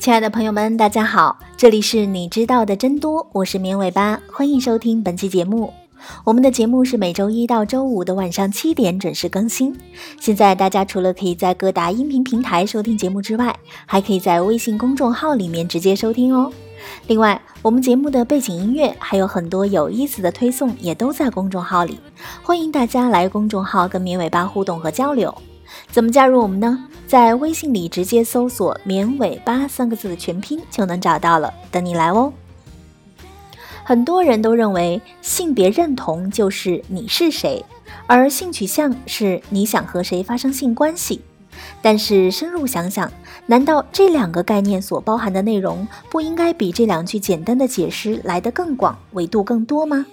亲爱的朋友们，大家好，这里是你知道的真多，我是绵尾巴，欢迎收听本期节目。我们的节目是每周一到周五的晚上七点准时更新。现在大家除了可以在各大音频平台收听节目之外，还可以在微信公众号里面直接收听哦。另外，我们节目的背景音乐还有很多有意思的推送，也都在公众号里，欢迎大家来公众号跟绵尾巴互动和交流。怎么加入我们呢？在微信里直接搜索“绵尾巴”三个字的全拼就能找到了，等你来哦。很多人都认为性别认同就是你是谁，而性取向是你想和谁发生性关系。但是深入想想，难道这两个概念所包含的内容不应该比这两句简单的解释来得更广、维度更多吗？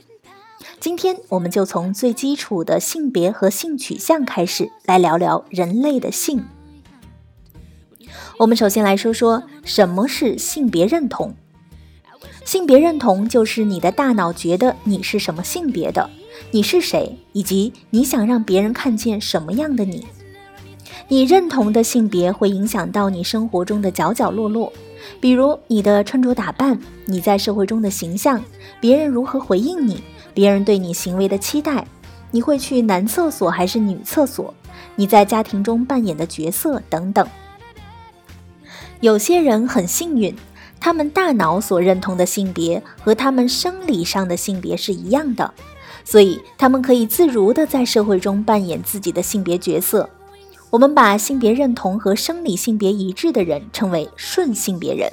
今天我们就从最基础的性别和性取向开始，来聊聊人类的性。我们首先来说说什么是性别认同。性别认同就是你的大脑觉得你是什么性别的，你是谁，以及你想让别人看见什么样的你。你认同的性别会影响到你生活中的角角落落，比如你的穿着打扮，你在社会中的形象，别人如何回应你，别人对你行为的期待，你会去男厕所还是女厕所，你在家庭中扮演的角色等等。有些人很幸运，他们大脑所认同的性别和他们生理上的性别是一样的，所以他们可以自如地在社会中扮演自己的性别角色。我们把性别认同和生理性别一致的人称为顺性别人。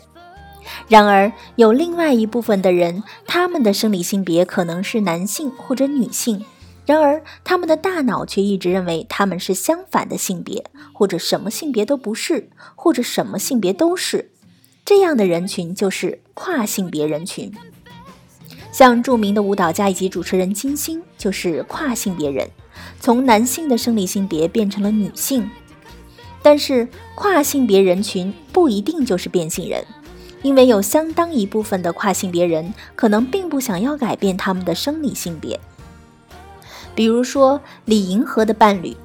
然而，有另外一部分的人，他们的生理性别可能是男性或者女性。然而，他们的大脑却一直认为他们是相反的性别，或者什么性别都不是，或者什么性别都是。这样的人群就是跨性别人群。像著名的舞蹈家以及主持人金星就是跨性别人，从男性的生理性别变成了女性。但是，跨性别人群不一定就是变性人，因为有相当一部分的跨性别人可能并不想要改变他们的生理性别。比如说李银河的伴侣，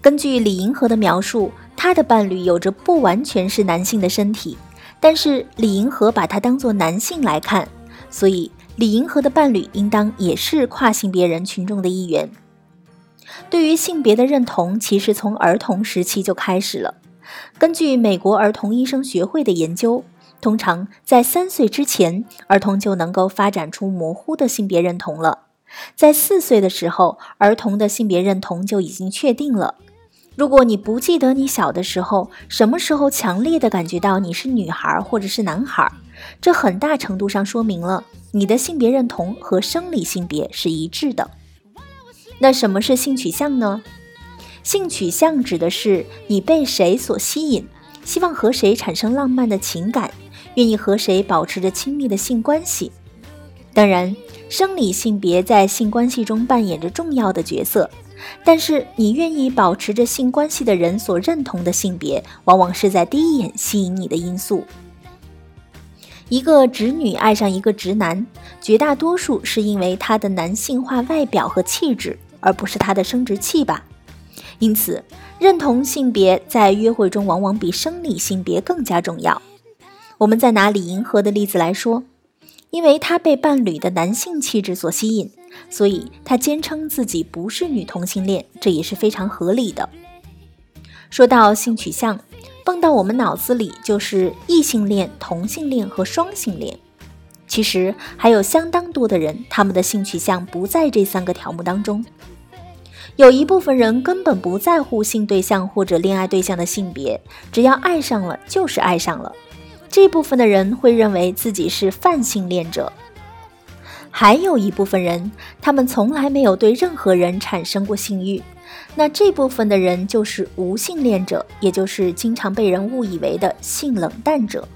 根据李银河的描述，他的伴侣有着不完全是男性的身体，但是李银河把他当作男性来看，所以李银河的伴侣应当也是跨性别人群中的一员。对于性别的认同，其实从儿童时期就开始了。根据美国儿童医生学会的研究，通常在三岁之前，儿童就能够发展出模糊的性别认同了。在四岁的时候，儿童的性别认同就已经确定了。如果你不记得你小的时候什么时候强烈的感觉到你是女孩或者是男孩，这很大程度上说明了你的性别认同和生理性别是一致的。那什么是性取向呢？性取向指的是你被谁所吸引，希望和谁产生浪漫的情感，愿意和谁保持着亲密的性关系。当然。生理性别在性关系中扮演着重要的角色，但是你愿意保持着性关系的人所认同的性别，往往是在第一眼吸引你的因素。一个直女爱上一个直男，绝大多数是因为他的男性化外表和气质，而不是他的生殖器吧。因此，认同性别在约会中往往比生理性别更加重要。我们再拿李银河的例子来说。因为他被伴侣的男性气质所吸引，所以他坚称自己不是女同性恋，这也是非常合理的。说到性取向，蹦到我们脑子里就是异性恋、同性恋和双性恋。其实还有相当多的人，他们的性取向不在这三个条目当中。有一部分人根本不在乎性对象或者恋爱对象的性别，只要爱上了就是爱上了。这部分的人会认为自己是泛性恋者，还有一部分人，他们从来没有对任何人产生过性欲，那这部分的人就是无性恋者，也就是经常被人误以为的性冷淡者。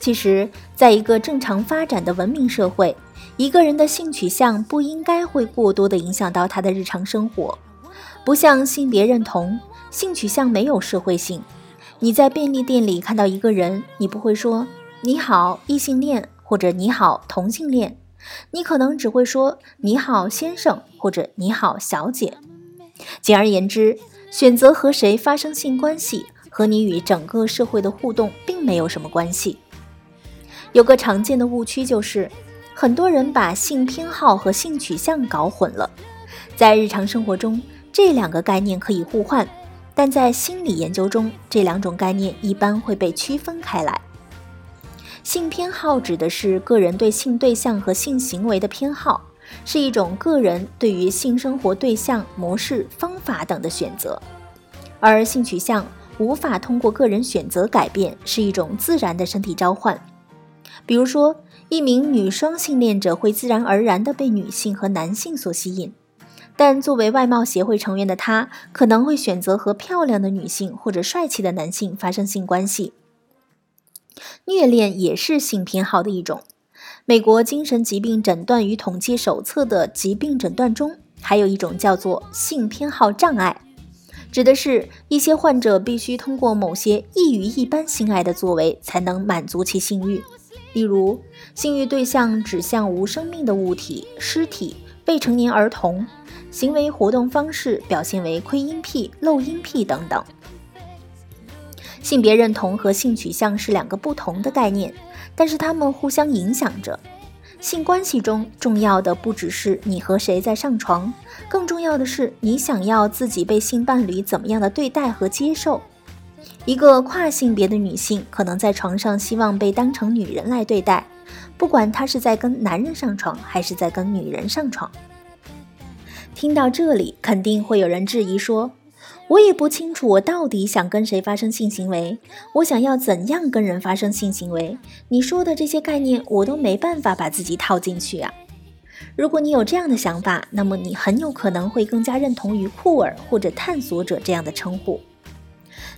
其实，在一个正常发展的文明社会，一个人的性取向不应该会过多的影响到他的日常生活，不像性别认同，性取向没有社会性。你在便利店里看到一个人，你不会说“你好，异性恋”或者“你好，同性恋”，你可能只会说“你好，先生”或者“你好，小姐”。简而言之，选择和谁发生性关系和你与整个社会的互动并没有什么关系。有个常见的误区就是，很多人把性偏好和性取向搞混了。在日常生活中，这两个概念可以互换，但在心理研究中，这两种概念一般会被区分开来。性偏好指的是个人对性对象和性行为的偏好，是一种个人对于性生活对象、模式、方法等的选择；而性取向无法通过个人选择改变，是一种自然的身体召唤。比如说，一名女双性恋者会自然而然地被女性和男性所吸引，但作为外貌协会成员的她，可能会选择和漂亮的女性或者帅气的男性发生性关系。虐恋也是性偏好的一种。美国精神疾病诊断与统计手册的疾病诊断中，还有一种叫做性偏好障碍，指的是一些患者必须通过某些异于一般性爱的作为，才能满足其性欲。例如，性欲对象指向无生命的物体、尸体、未成年儿童，行为活动方式表现为窥阴癖、露阴癖等等。性别认同和性取向是两个不同的概念，但是它们互相影响着。性关系中重要的不只是你和谁在上床，更重要的是你想要自己被性伴侣怎么样的对待和接受。一个跨性别的女性可能在床上希望被当成女人来对待，不管她是在跟男人上床还是在跟女人上床。听到这里，肯定会有人质疑说：“我也不清楚我到底想跟谁发生性行为，我想要怎样跟人发生性行为？你说的这些概念，我都没办法把自己套进去啊！”如果你有这样的想法，那么你很有可能会更加认同于酷儿或者探索者这样的称呼。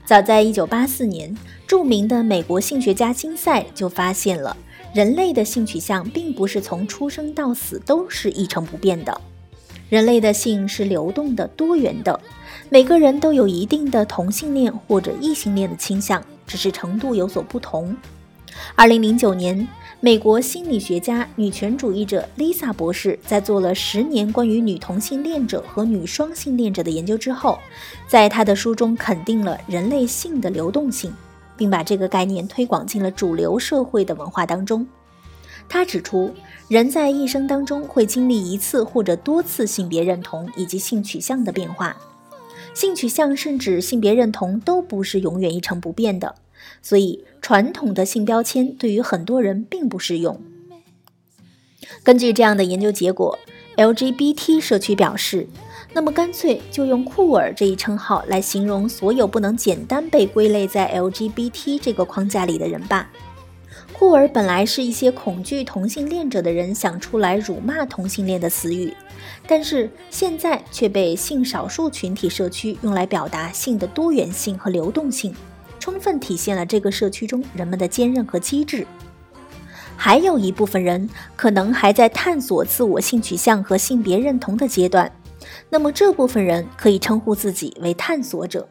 早在1984年，著名的美国性学家金赛就发现了，人类的性取向并不是从出生到死都是一成不变的，人类的性是流动的、多元的，每个人都有一定的同性恋或者异性恋的倾向，只是程度有所不同。2009年。美国心理学家、女权主义者 Lisa 博士在做了十年关于女同性恋者和女双性恋者的研究之后，在他的书中肯定了人类性的流动性，并把这个概念推广进了主流社会的文化当中。他指出，人在一生当中会经历一次或者多次性别认同以及性取向的变化，性取向甚至性别认同都不是永远一成不变的。所以，传统的性标签对于很多人并不适用。根据这样的研究结果，LGBT 社区表示，那么干脆就用“酷儿”这一称号来形容所有不能简单被归类在 LGBT 这个框架里的人吧。酷儿本来是一些恐惧同性恋者的人想出来辱骂同性恋的词语，但是现在却被性少数群体社区用来表达性的多元性和流动性。充分体现了这个社区中人们的坚韧和机智。还有一部分人可能还在探索自我性取向和性别认同的阶段，那么这部分人可以称呼自己为探索者。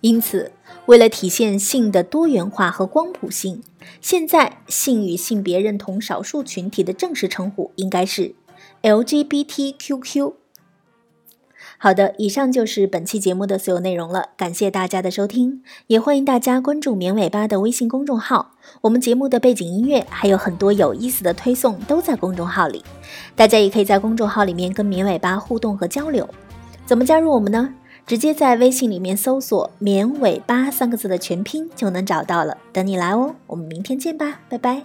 因此，为了体现性的多元化和光谱性，现在性与性别认同少数群体的正式称呼应该是 LGBTQQ。好的，以上就是本期节目的所有内容了，感谢大家的收听，也欢迎大家关注绵尾巴的微信公众号，我们节目的背景音乐还有很多有意思的推送都在公众号里，大家也可以在公众号里面跟绵尾巴互动和交流。怎么加入我们呢？直接在微信里面搜索“绵尾巴”三个字的全拼就能找到了，等你来哦。我们明天见吧，拜拜。